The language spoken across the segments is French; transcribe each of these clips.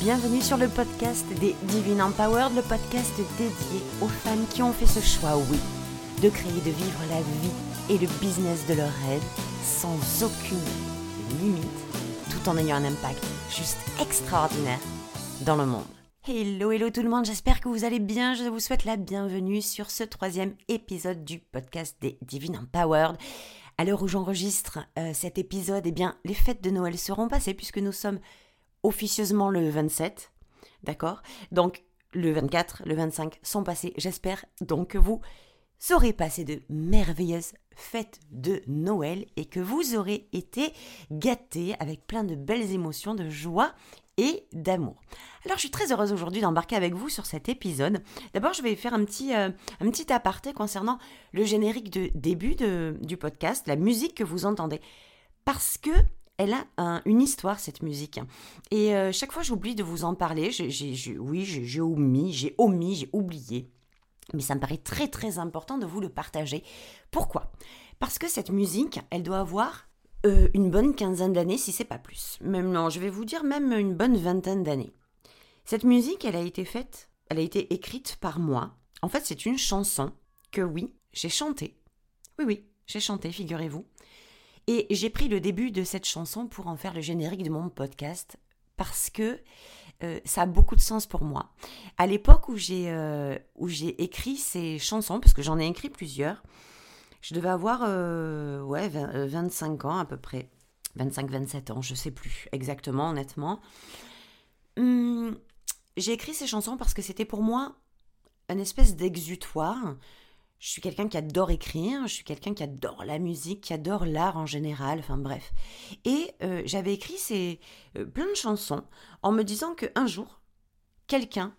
Bienvenue sur le podcast des Divine Empowered, le podcast dédié aux femmes qui ont fait ce choix, oui, de créer, de vivre la vie et le business de leur rêve sans aucune limite, tout en ayant un impact juste extraordinaire dans le monde. Hello, hello tout le monde, j'espère que vous allez bien. Je vous souhaite la bienvenue sur ce troisième épisode du podcast des Divine Empowered. À l'heure où j'enregistre euh, cet épisode, eh bien, les fêtes de Noël seront passées puisque nous sommes officieusement le 27. D'accord? Donc, le 24, le 25 sont passés. J'espère donc que vous aurez passé de merveilleuses fêtes de Noël et que vous aurez été gâtés avec plein de belles émotions, de joie et d'amour. Alors je suis très heureuse aujourd'hui d'embarquer avec vous sur cet épisode. D'abord je vais faire un petit, euh, un petit aparté concernant le générique de début de, du podcast, la musique que vous entendez. Parce que elle a une histoire, cette musique. Et euh, chaque fois, j'oublie de vous en parler. oui, j'ai omis, j'ai omis, j'ai oublié. Mais ça me paraît très très important de vous le partager. Pourquoi? Parce que cette musique, elle doit avoir euh, une bonne quinzaine d'années, si c'est pas plus. Même non, je vais vous dire même une bonne vingtaine d'années. Cette musique, elle a été faite, elle a été écrite par moi. En fait, c'est une chanson que oui, j'ai chantée. Oui, oui, j'ai chanté, figurez-vous. Et j'ai pris le début de cette chanson pour en faire le générique de mon podcast parce que euh, ça a beaucoup de sens pour moi. À l'époque où j'ai euh, où j'ai écrit ces chansons, parce que j'en ai écrit plusieurs, je devais avoir euh, ouais 25 ans à peu près, 25-27 ans, je sais plus exactement honnêtement. Hum, j'ai écrit ces chansons parce que c'était pour moi une espèce d'exutoire je suis quelqu'un qui adore écrire, je suis quelqu'un qui adore la musique, qui adore l'art en général, enfin bref. Et euh, j'avais écrit ces, euh, plein de chansons en me disant qu'un jour, quelqu'un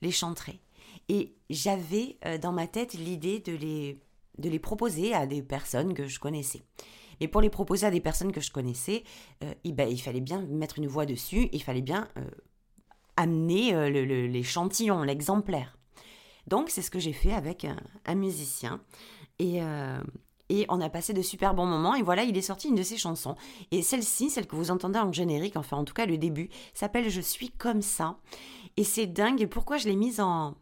les chanterait. Et j'avais euh, dans ma tête l'idée de les, de les proposer à des personnes que je connaissais. Et pour les proposer à des personnes que je connaissais, il, ben, il, fallait bien mettre une voix dessus, il fallait bien amener l'échantillon, l'exemplaire. Donc c'est ce que j'ai fait avec un, musicien. Et, euh, et on a passé de super bons moments. Et voilà, il est sorti une de ses chansons. Et celle-ci, celle que vous entendez en générique, enfin en tout cas le début, s'appelle Je suis comme ça. Et c'est dingue. Et pourquoi je l'ai mise en,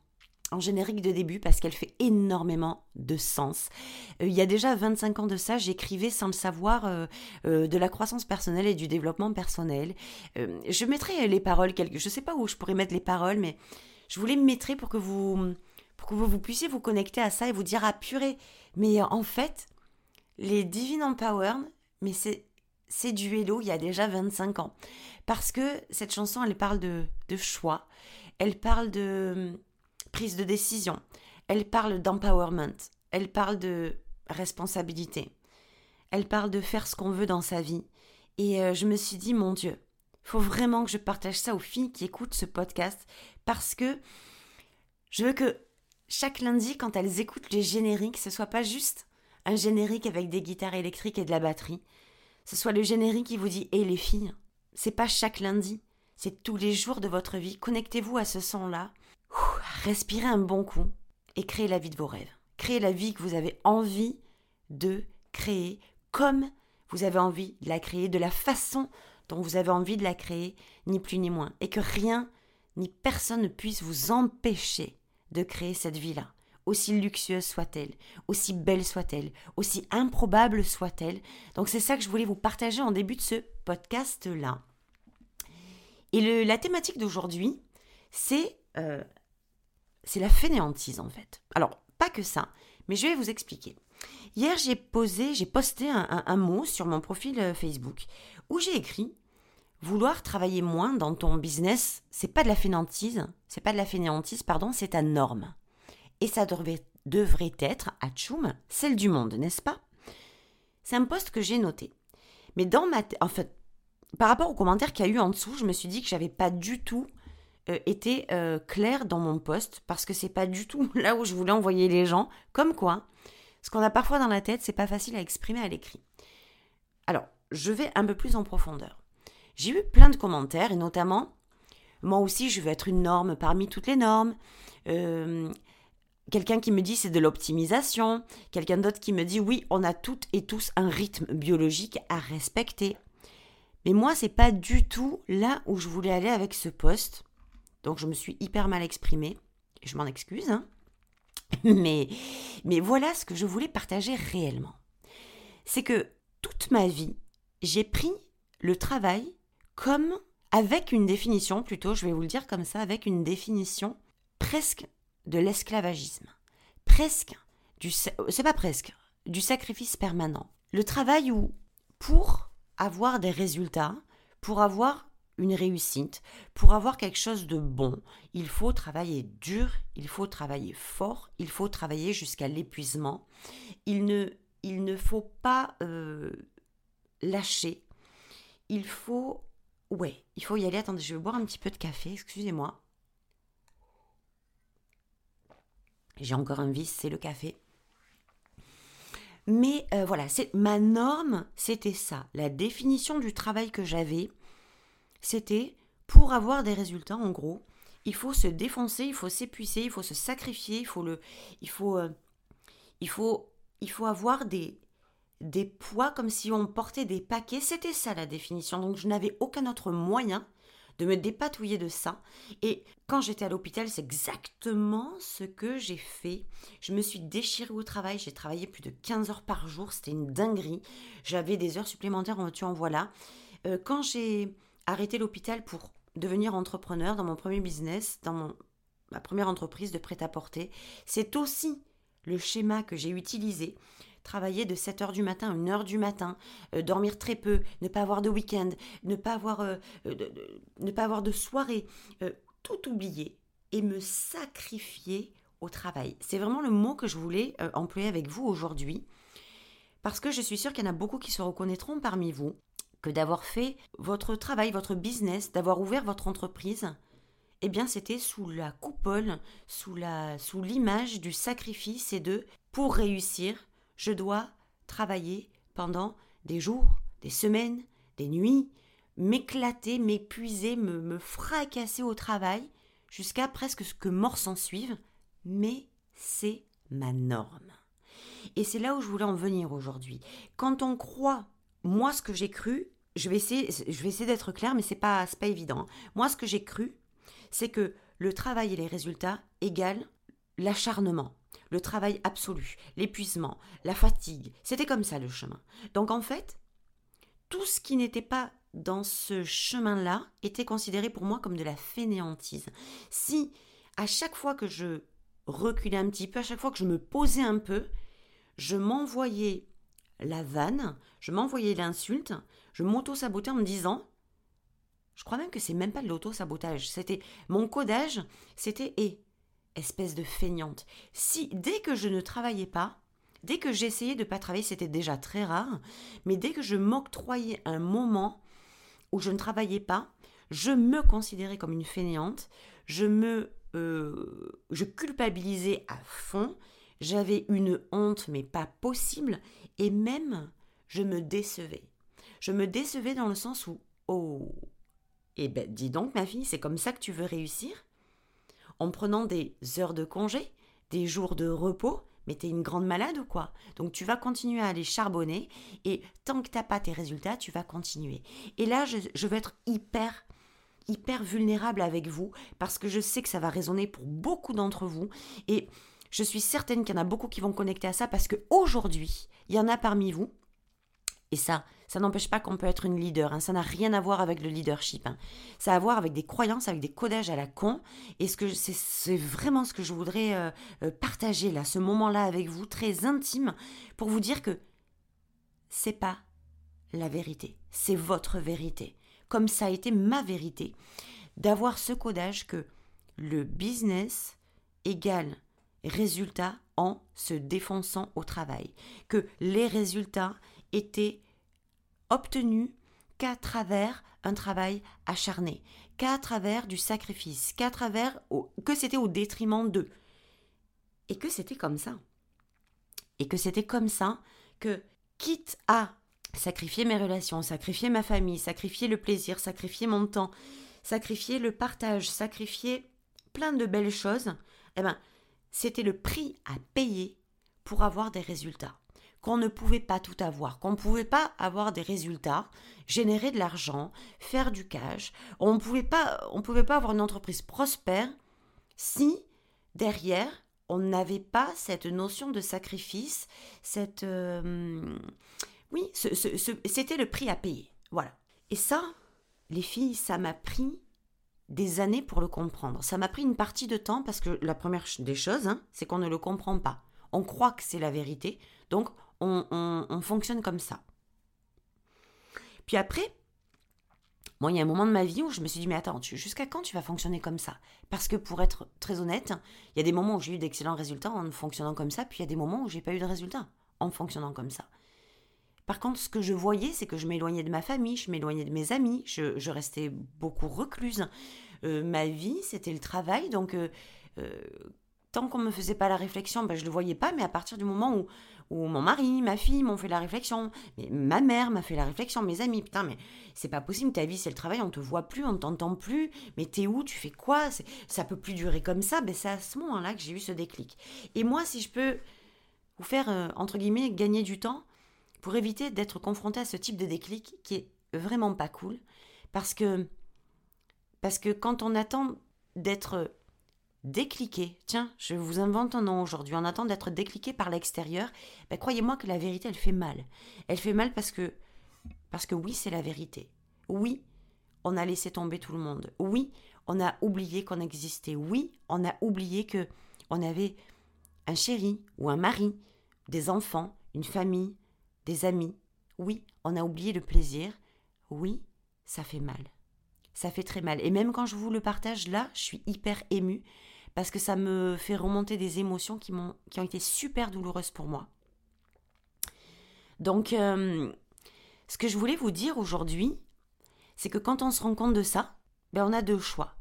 en générique de début? Parce qu'elle fait énormément de sens. Euh, il y a déjà 25 ans de ça, j'écrivais sans le savoir euh, de la croissance personnelle et du développement personnel. je mettrai les paroles, quelque... je ne sais pas où je pourrais mettre les paroles, mais je voulais me mettre pour que vous pour que vous, puissiez vous connecter à ça et vous dire ah purée, mais en fait, les Divine Empowered, mais c'est c'est du hello il y a déjà 25 ans. Parce que cette chanson, elle parle de, de choix, elle parle de hum, prise de décision, elle parle d'empowerment, elle parle de responsabilité, elle parle de faire ce qu'on veut dans sa vie. Et euh, je me suis dit, mon Dieu, faut vraiment que je partage ça aux filles qui écoutent ce podcast. Parce que je veux que chaque lundi, quand elles écoutent les génériques, ce soit pas juste un générique avec des guitares électriques et de la batterie. Ce soit le générique qui vous dit Hé les filles, c'est pas chaque lundi, c'est tous les jours de votre vie. Connectez-vous à ce son-là, respirez un bon coup et créez la vie de vos rêves. Créez la vie que vous avez envie de créer comme vous avez envie de la créer, de la façon dont vous avez envie de la créer, ni plus ni moins. Et que rien ni personne ne puisse vous empêcher de créer cette vie-là, aussi luxueuse soit-elle, aussi belle soit-elle, aussi improbable soit-elle. Donc c'est ça que je voulais vous partager en début de ce podcast-là. Et la thématique d'aujourd'hui, c'est euh, la fainéantise en fait. Alors, pas que ça, mais je vais vous expliquer. Hier, j'ai posé, j'ai posté un, mot sur mon profil euh, Facebook où j'ai écrit Vouloir travailler moins dans ton business, c'est pas de la fainéantise, c'est pas de la fainéantise, pardon, c'est ta norme. Et ça devrait, être, à Tchoum, celle du monde, n'est-ce pas? C'est un poste que j'ai noté. Mais dans ma en fait, par rapport aux commentaires qu'il y a eu en dessous, je me suis dit que j'avais pas du tout euh, été euh, claire dans mon poste parce que c'est pas du tout là où je voulais envoyer les gens. Comme quoi, ce qu'on a parfois dans la tête, c'est pas facile à exprimer à l'écrit. Alors, je vais un peu plus en profondeur. J'ai eu plein de commentaires et notamment, moi aussi je veux être une norme parmi toutes les normes. Euh, quelqu'un qui me dit c'est de l'optimisation, quelqu'un d'autre qui me dit oui, on a toutes et tous un rythme biologique à respecter. Mais moi, c'est pas du tout là où je voulais aller avec ce poste. Donc je me suis hyper mal exprimée. Je m'en excuse. Hein. mais, mais voilà ce que je voulais partager réellement. C'est que toute ma vie, j'ai pris le travail comme avec une définition, plutôt, je vais vous le dire comme ça, avec une définition presque de l'esclavagisme. Presque du. C'est pas presque, du sacrifice permanent. Le travail où, pour avoir des résultats, pour avoir une réussite, pour avoir quelque chose de bon, il faut travailler dur, il faut travailler fort, il faut travailler jusqu'à l'épuisement. Il ne, il ne faut pas euh, lâcher. Il faut... Ouais, il faut y aller. Attendez, je vais boire un petit peu de café, excusez-moi. J'ai encore un vice, c'est le café. Mais euh, voilà, c'est ma norme, c'était ça. La définition du travail que j'avais, c'était pour avoir des résultats, en gros, il faut se défoncer, il faut s'épuiser, il faut se sacrifier, il faut le, il faut, euh, il faut, il faut avoir des, des poids comme si on portait des paquets. C'était ça la définition. Donc je n'avais aucun autre moyen de me dépatouiller de ça. Et quand j'étais à l'hôpital, c'est exactement ce que j'ai fait. Je me suis déchirée au travail. J'ai travaillé plus de 15 heures par jour. C'était une dinguerie. J'avais des heures supplémentaires en tu en voilà. Euh, quand j'ai arrêté l'hôpital pour devenir entrepreneur dans mon premier business, dans ma première entreprise de prêt-à-porter, c'est aussi le schéma que j'ai utilisé travailler de 7h du matin à 1h du matin, euh, dormir très peu, ne pas avoir de week-end, ne pas avoir, euh, euh, de, ne pas avoir de soirée, tout oublier et me sacrifier au travail. C'est vraiment le mot que je voulais employer avec vous aujourd'hui, parce que je suis sûre qu'il y en a beaucoup qui se reconnaîtront parmi vous, que d'avoir fait votre travail, votre business, d'avoir ouvert votre entreprise, eh bien c'était sous la coupole, sous la sous l'image du sacrifice et de pour réussir, je dois travailler pendant des jours, des semaines, des nuits, m'éclater, m'épuiser, me, fracasser au travail, jusqu'à presque ce que mort s'en suive, mais c'est ma norme. Et c'est là où je voulais en venir aujourd'hui. Quand on croit, moi ce que j'ai cru, je vais essayer, d'être clair, mais c'est pas, pas évident. Moi ce que j'ai cru, c'est que le travail et les résultats égale l'acharnement le travail absolu, l'épuisement, la fatigue. C'était comme ça le chemin. Donc en fait, tout ce qui n'était pas dans ce chemin-là était considéré pour moi comme de la fainéantise. Si à chaque fois que je reculais un petit peu, à chaque fois que je me posais un peu, je m'envoyais la vanne, je m'envoyais l'insulte, je m'auto-sabotais en me disant je crois même que c'est même pas de l'auto-sabotage. C'était mon codage, c'était et espèce de feignante. Si dès que je ne travaillais pas, dès que j'essayais de ne pas travailler, c'était déjà très rare, mais dès que je m'octroyais un moment où je ne travaillais pas, je me considérais comme une fainéante, je me euh, je culpabilisais à fond, j'avais une honte mais pas possible et même je me décevais. Je me décevais dans le sens où oh eh ben dis donc ma fille, c'est comme ça que tu veux réussir? En prenant des heures de congé, des jours de repos, mais t'es une grande malade ou quoi? Donc tu vas continuer à aller charbonner et tant que t'as pas tes résultats, tu vas continuer. Et là, je, je veux être hyper hyper vulnérable avec vous parce que je sais que ça va résonner pour beaucoup d'entre vous et je suis certaine qu'il y en a beaucoup qui vont connecter à ça parce que aujourd'hui, il y en a parmi vous et ça, ça n'empêche pas qu'on peut être une leader. Hein. Ça n'a rien à voir avec le leadership. Hein. Ça a à voir avec des croyances, avec des codages à la con. Et ce que c'est vraiment ce que je voudrais euh, euh, partager là, ce moment-là avec vous, très intime, pour vous dire que c'est pas la vérité, c'est votre vérité. Comme ça a été ma vérité, d'avoir ce codage que le business égale résultat en se défonçant au travail, que les résultats étaient obtenu qu'à travers un travail acharné, qu'à travers du sacrifice, qu'à travers que c'était au détriment d'eux. Et que c'était comme ça. Et que c'était comme ça que, quitte à sacrifier mes relations, sacrifier ma famille, sacrifier le plaisir, sacrifier mon temps, sacrifier le partage, sacrifier plein de belles choses, eh ben, c'était le prix à payer pour avoir des résultats qu'on ne pouvait pas tout avoir, qu'on ne pouvait pas avoir des résultats, générer de l'argent, faire du cash. On ne pouvait pas, on pouvait pas avoir une entreprise prospère si derrière on n'avait pas cette notion de sacrifice, cette euh, oui, c'était le prix à payer. Voilà. Et ça, les filles, ça m'a pris des années pour le comprendre. Ça m'a pris une partie de temps parce que la première des choses, hein, c'est qu'on ne le comprend pas. On croit que c'est la vérité, donc on, fonctionne comme ça. Puis après, moi, il y a un moment de ma vie où je me suis dit, mais attends, jusqu'à quand tu vas fonctionner comme ça? Parce que pour être très honnête, il y a des moments où j'ai eu d'excellents résultats en fonctionnant comme ça, puis il y a des moments où j'ai pas eu de résultats en fonctionnant comme ça. Par contre, ce que je voyais, c'est que je m'éloignais de ma famille, je m'éloignais de mes amis, je, restais beaucoup recluse. Euh, ma vie, c'était le travail, donc euh, euh, tant qu'on ne me faisait pas la réflexion, ben, je ne le voyais pas, mais à partir du moment où, où mon mari, ma fille m'ont fait la réflexion, mais ma mère m'a fait la réflexion, mes amis, putain, mais c'est pas possible, ta vie c'est le travail, on te voit plus, on t'entend plus, mais t'es où, tu fais quoi, ça peut plus durer comme ça, ben, c'est à ce moment-là que j'ai eu ce déclic. Et moi, si je peux vous faire, entre guillemets, gagner du temps, pour éviter d'être confronté à ce type de déclic qui est vraiment pas cool. Parce que, parce que quand on attend d'être décliqué, tiens, je vous invente un nom aujourd'hui, on attend d'être décliqué par l'extérieur, ben croyez-moi que la vérité, elle fait mal. Elle fait mal parce que, parce que oui, c'est la vérité. Oui, on a laissé tomber tout le monde. Oui, on a oublié qu'on existait. Oui, on a oublié que on avait un chéri ou un mari, des enfants, une famille, des amis. Oui, on a oublié le plaisir. Oui, ça fait mal. Ça fait très mal. Et même quand je vous le partage là, je suis hyper émue parce que ça me fait remonter des émotions qui, m'ont, qui ont été super douloureuses pour moi. Donc, euh, ce que je voulais vous dire aujourd'hui, c'est que quand on se rend compte de ça, ben on a deux choix.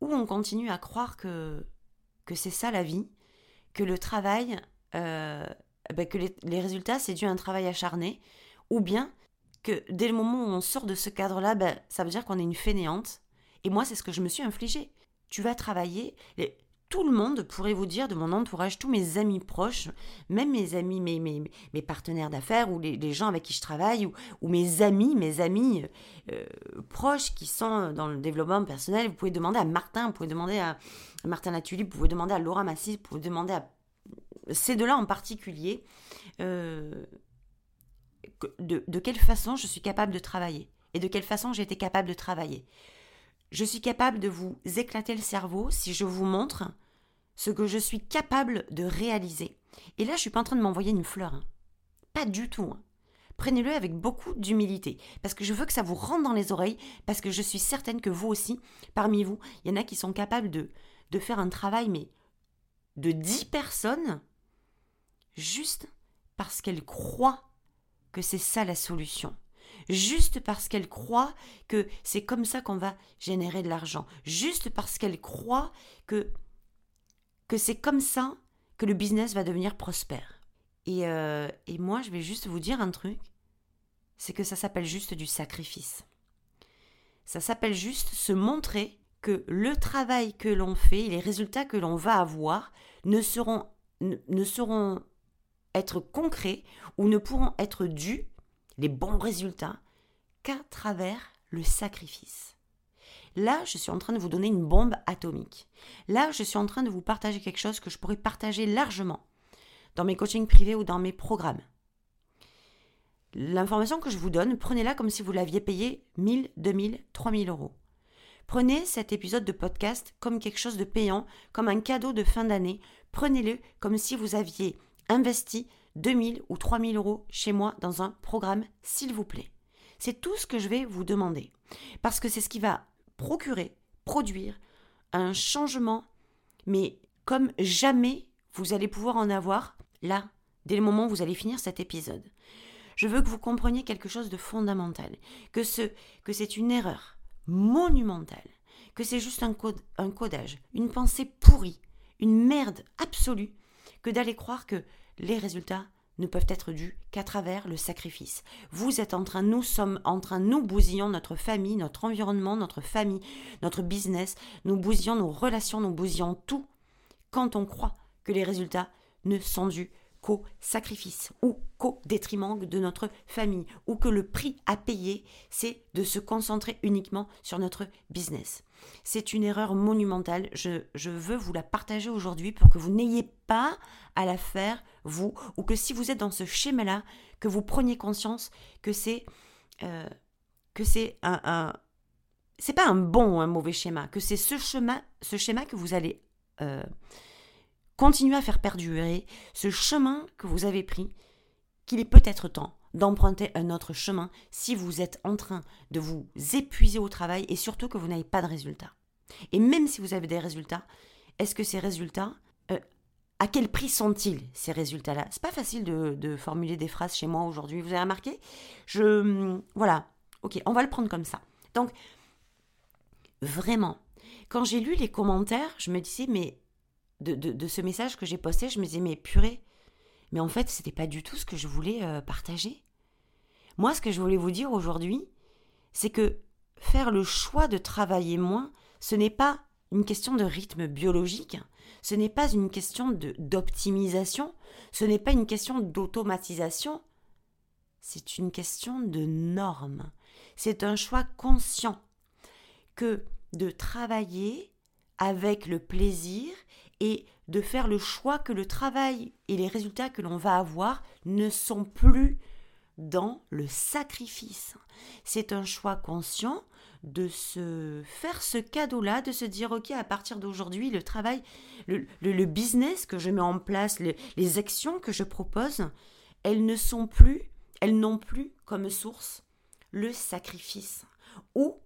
Ou on continue à croire que, que c'est ça la vie, que le travail, euh, ben, que les, résultats, c'est dû à un travail acharné, ou bien que dès le moment où on sort de ce cadre-là, ben, ça veut dire qu'on est une fainéante. Et moi, c'est ce que je me suis infligé. Tu vas travailler. Tout le monde pourrait vous dire de mon entourage, tous mes amis proches, même mes amis, mes, partenaires d'affaires ou les, gens avec qui je travaille, ou, mes amis, mes amis euh, proches qui sont dans le développement personnel, vous pouvez demander à Martin, vous pouvez demander à Martin Latuli, vous pouvez demander à Laura Massis, vous pouvez demander à ces deux-là en particulier, euh, de, quelle façon je suis capable de travailler et de quelle façon j'ai été capable de travailler. Je suis capable de vous éclater le cerveau si je vous montre ce que je suis capable de réaliser. Et là, je suis pas en train de m'envoyer une fleur. Hein. Pas du tout. Hein. Prenez-le avec beaucoup d'humilité, parce que je veux que ça vous rentre dans les oreilles, parce que je suis certaine que vous aussi, parmi vous, il y en a qui sont capables de, de faire un travail, mais de 10 personnes juste parce qu'elle croit que c'est ça la solution. Juste parce qu'elle croit que c'est comme ça qu'on va générer de l'argent. Juste parce qu'elle croit que, que c'est comme ça que le business va devenir prospère. Et, euh, et moi, je vais juste vous dire un truc, c'est que ça s'appelle juste du sacrifice. Ça s'appelle juste se montrer que le travail que l'on fait, les résultats que l'on va avoir ne seront, ne seront être concrets ou ne pourront être dus, les bons résultats, qu'à travers le sacrifice. Là, je suis en train de vous donner une bombe atomique. Là, je suis en train de vous partager quelque chose que je pourrais partager largement dans mes coachings privés ou dans mes programmes. L'information que je vous donne, prenez-la comme si vous l'aviez payé 1000, 2000, 3000 euros. Prenez cet épisode de podcast comme quelque chose de payant, comme un cadeau de fin d'année. Prenez-le comme si vous aviez investi 2000 ou 3000 euros chez moi dans un programme, s'il vous plaît. C'est tout ce que je vais vous demander. Parce que c'est ce qui va procurer, produire un changement, mais comme jamais vous allez pouvoir en avoir là, dès le moment où vous allez finir cet épisode. Je veux que vous compreniez quelque chose de fondamental, que ce que c'est une erreur monumentale, que c'est juste un, code, un codage, une pensée pourrie, une merde absolue, que d'aller croire que les résultats ne peuvent être dus qu'à travers le sacrifice. Vous êtes en train, nous sommes en train, nous bousillons notre famille, notre environnement, notre famille, notre business, nous bousillons nos relations, nous bousillons tout quand on croit que les résultats ne sont dus qu'au-sacrifice ou qu'au-détriment de notre famille ou que le prix à payer, c'est de se concentrer uniquement sur notre business. C'est une erreur monumentale. Je, je veux vous la partager aujourd'hui pour que vous n'ayez pas à la faire, vous, ou que si vous êtes dans ce schéma-là, que vous preniez conscience que c'est euh, que c'est un, un c'est pas un bon ou un mauvais schéma, que c'est ce schéma, ce schéma que vous allez euh, continuer à faire perdurer, ce chemin que vous avez pris, qu'il est peut-être temps d'emprunter un autre chemin si vous êtes en train de vous épuiser au travail et surtout que vous n'avez pas de résultats. Et même si vous avez des résultats, est-ce que ces résultats, euh, à quel prix sont-ils ces résultats-là? C'est pas facile de, de, formuler des phrases chez moi aujourd'hui. Vous avez remarqué? Je voilà. Ok, on va le prendre comme ça. Donc vraiment, quand j'ai lu les commentaires, je me disais mais de, de, ce message que j'ai posté, je me disais mais purée, mais en fait, c'était pas du tout ce que je voulais euh, partager. Moi, ce que je voulais vous dire aujourd'hui, c'est que faire le choix de travailler moins, ce n'est pas une question de rythme biologique, ce n'est pas une question d'optimisation, ce n'est pas une question d'automatisation, c'est une question de normes. C'est un choix conscient que de travailler avec le plaisir et de faire le choix que le travail et les résultats que l'on va avoir ne sont plus dans le sacrifice. C'est un choix conscient de se faire ce cadeau-là, de se dire, OK, à partir d'aujourd'hui, le travail, le, business que je mets en place, les actions que je propose, elles ne sont plus, elles n'ont plus comme source le sacrifice ou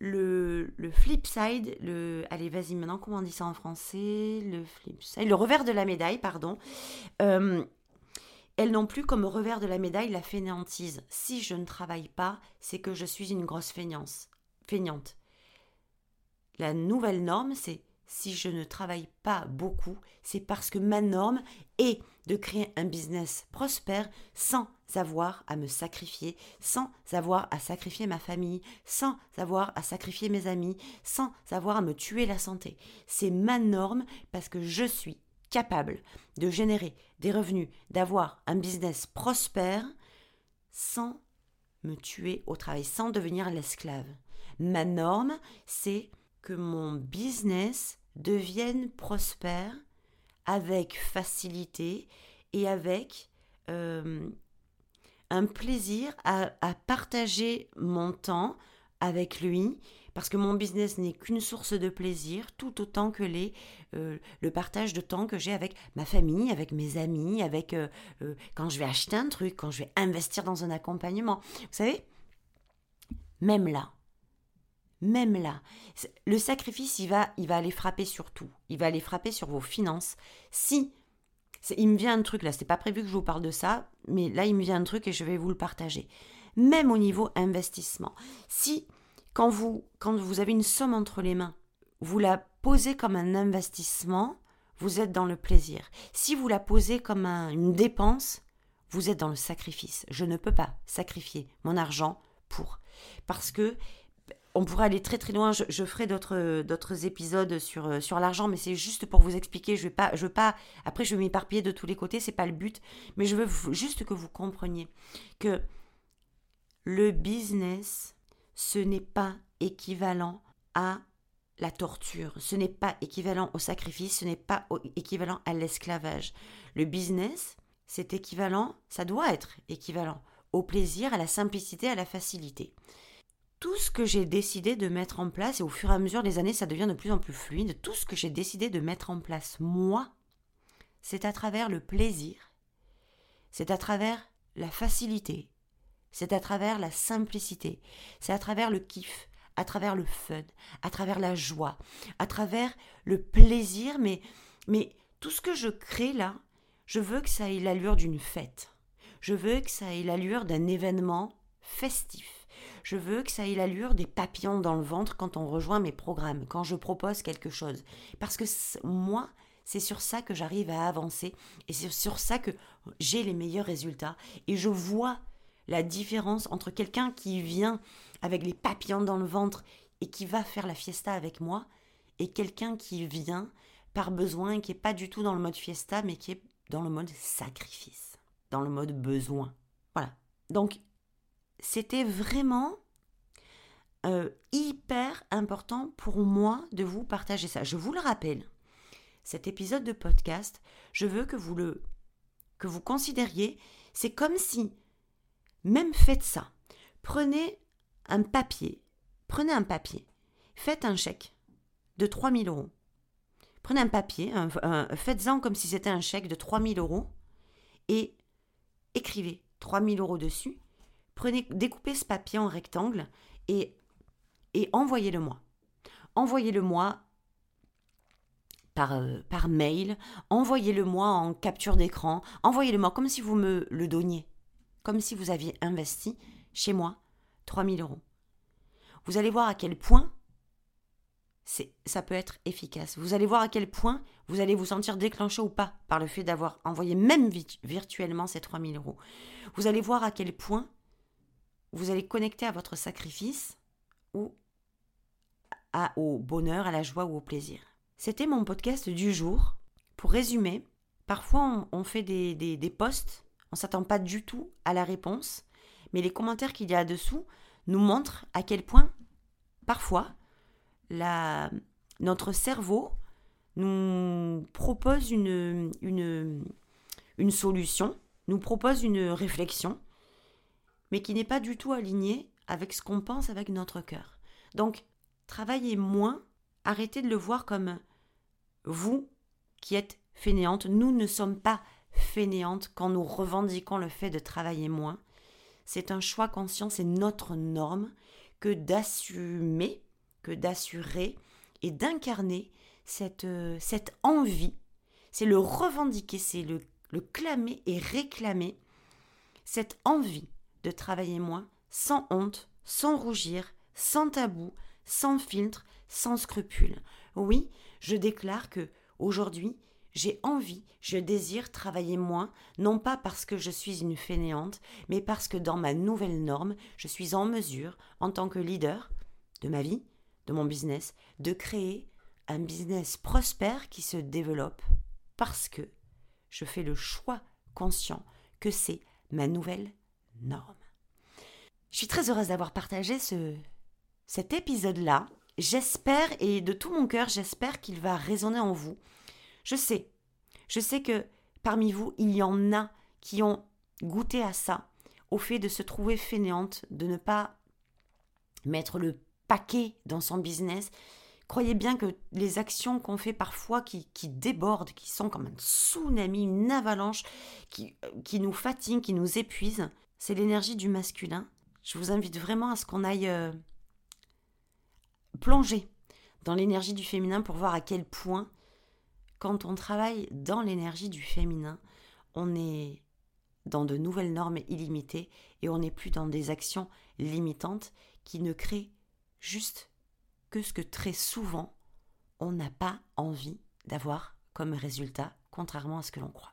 le, le flip side, le, allez vas-y maintenant comment on dit ça en français, le flip side, le revers de la médaille, pardon. Euh, elles n'ont plus comme revers de la médaille la fainéantise. Si je ne travaille pas, c'est que je suis une grosse feignante. La nouvelle norme, c'est si je ne travaille pas beaucoup, c'est parce que ma norme est de créer un business prospère sans avoir à me sacrifier, sans avoir à sacrifier ma famille, sans avoir à sacrifier mes amis, sans avoir à me tuer la santé. C'est ma norme parce que je suis capable de générer des revenus, d'avoir un business prospère sans me tuer au travail, sans devenir l'esclave. Ma norme, c'est que mon business deviennent prospères avec facilité et avec euh, un plaisir à, partager mon temps avec lui, parce que mon business n'est qu'une source de plaisir, tout autant que euh, le partage de temps que j'ai avec ma famille, avec mes amis, avec euh, quand je vais acheter un truc, quand je vais investir dans un accompagnement. Vous savez, même là, même là, le sacrifice, il va, il va aller frapper sur tout. Il va aller frapper sur vos finances. Si, il me vient un truc là, c'est pas prévu que je vous parle de ça, mais là il me vient un truc et je vais vous le partager. Même au niveau investissement, si quand vous, quand vous avez une somme entre les mains, vous la posez comme un investissement, vous êtes dans le plaisir. Si vous la posez comme une dépense, vous êtes dans le sacrifice. Je ne peux pas sacrifier mon argent pour. Parce que on pourrait aller très très loin. Je, ferai d'autres d'autres épisodes sur euh, sur l'argent, mais c'est juste pour vous expliquer. Je vais pas je veux pas. Après, je vais m'éparpiller de tous les côtés. C'est pas le but, mais je veux juste que vous compreniez que le business, ce n'est pas équivalent à la torture. Ce n'est pas équivalent au sacrifice. Ce n'est pas équivalent à l'esclavage. Le business, c'est équivalent. Ça doit être équivalent au plaisir, à la simplicité, à la facilité tout ce que j'ai décidé de mettre en place, et au fur et à mesure des années, ça devient de plus en plus fluide, tout ce que j'ai décidé de mettre en place, moi, c'est à travers le plaisir, c'est à travers la facilité, c'est à travers la simplicité, c'est à travers le kiff, à travers le fun, à travers la joie, à travers le plaisir, mais, mais tout ce que je crée là, je veux que ça ait l'allure d'une fête. Je veux que ça ait l'allure d'un événement festif. Je veux que ça ait l'allure des papillons dans le ventre quand on rejoint mes programmes, quand je propose quelque chose. Parce que moi, c'est sur ça que j'arrive à avancer et c'est sur ça que j'ai les meilleurs résultats. Et je vois la différence entre quelqu'un qui vient avec les papillons dans le ventre et qui va faire la fiesta avec moi et quelqu'un qui vient par besoin, qui n'est pas du tout dans le mode fiesta, mais qui est dans le mode sacrifice, dans le mode besoin. Voilà. Donc, c'était vraiment euh, hyper important pour moi de vous partager ça. Je vous le rappelle, cet épisode de podcast, je veux que vous le que vous considériez, c'est comme si même faites ça. Prenez un papier, prenez un papier, faites un chèque de 3000 euros. Prenez un papier, faites-en comme si c'était un chèque de 3000 euros et écrivez 3000 euros dessus. Prenez, découpez ce papier en rectangle et, et envoyez-le-moi. Envoyez-le-moi par, euh, par mail, envoyez-le-moi en capture d'écran, envoyez-le-moi comme si vous me le donniez, comme si vous aviez investi chez moi 3000 euros. Vous allez voir à quel point ça peut être efficace. Vous allez voir à quel point vous allez vous sentir déclenché ou pas par le fait d'avoir envoyé même virtuellement ces 3000 euros. Vous allez voir à quel point vous allez connecter à votre sacrifice ou au bonheur, à la joie ou au plaisir. C'était mon podcast du jour. Pour résumer, parfois on, fait des, posts, on ne s'attend pas du tout à la réponse, mais les commentaires qu'il y a dessous nous montrent à quel point, parfois, notre cerveau nous propose une solution, nous propose une réflexion, mais qui n'est pas du tout alignée avec ce qu'on pense avec notre cœur. Donc, travaillez moins, arrêtez de le voir comme vous qui êtes fainéante, nous ne sommes pas fainéantes quand nous revendiquons le fait de travailler moins. C'est un choix conscient, c'est notre norme que d'assumer, que d'assurer et d'incarner cette, euh, cette envie. C'est le revendiquer, c'est le, le clamer et réclamer cette envie de travailler moins, sans honte, sans rougir, sans tabou, sans filtre, sans scrupule. Oui, je déclare que aujourd'hui, j'ai envie, je désire travailler moins, non pas parce que je suis une fainéante, mais parce que dans ma nouvelle norme, je suis en mesure, en tant que leader de ma vie, de mon business, de créer un business prospère qui se développe parce que je fais le choix conscient que c'est ma nouvelle Je suis très heureuse d'avoir partagé ce, cet épisode-là J'espère, et de tout mon cœur, j'espère qu'il va résonner en vous. Je sais, je sais que parmi vous, il y en a qui ont goûté à ça, au fait de se trouver fainéante, de ne pas mettre le paquet dans son business. Croyez bien que les actions qu'on fait parfois qui, qui, débordent, qui sont comme un tsunami, une avalanche, qui, euh, qui nous fatigue, qui nous épuise, c'est l'énergie du masculin. Je vous invite vraiment à ce qu'on aille euh, plonger dans l'énergie du féminin pour voir à quel point, quand on travaille dans l'énergie du féminin, on est dans de nouvelles normes illimitées et on n'est plus dans des actions limitantes qui ne créent juste que ce que très souvent on n'a pas envie d'avoir comme résultat, contrairement à ce que l'on croit.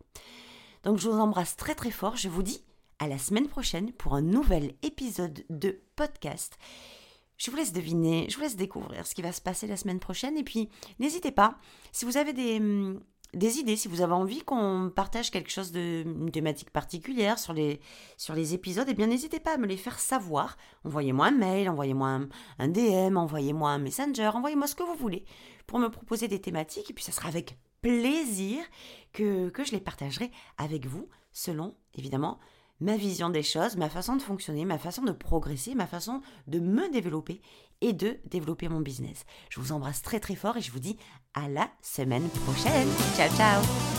Donc je vous embrasse très très fort, je vous dis à la semaine prochaine pour un nouvel épisode de podcast je vous laisse deviner, je vous laisse découvrir ce qui va se passer la semaine prochaine. Et puis, n'hésitez pas, si vous avez des, des idées, si vous avez envie qu'on partage quelque chose de thématique particulière sur les, sur les épisodes, eh bien n'hésitez pas à me les faire savoir. Envoyez-moi un mail, envoyez-moi un, DM, envoyez-moi un messenger, envoyez-moi ce que vous voulez pour me proposer des thématiques. Et puis ça sera avec plaisir que, que je les partagerai avec vous, selon évidemment ma vision des choses, ma façon de fonctionner, ma façon de progresser, ma façon de me développer et de développer mon business. Je vous embrasse très très fort et je vous dis à la semaine prochaine. Ciao ciao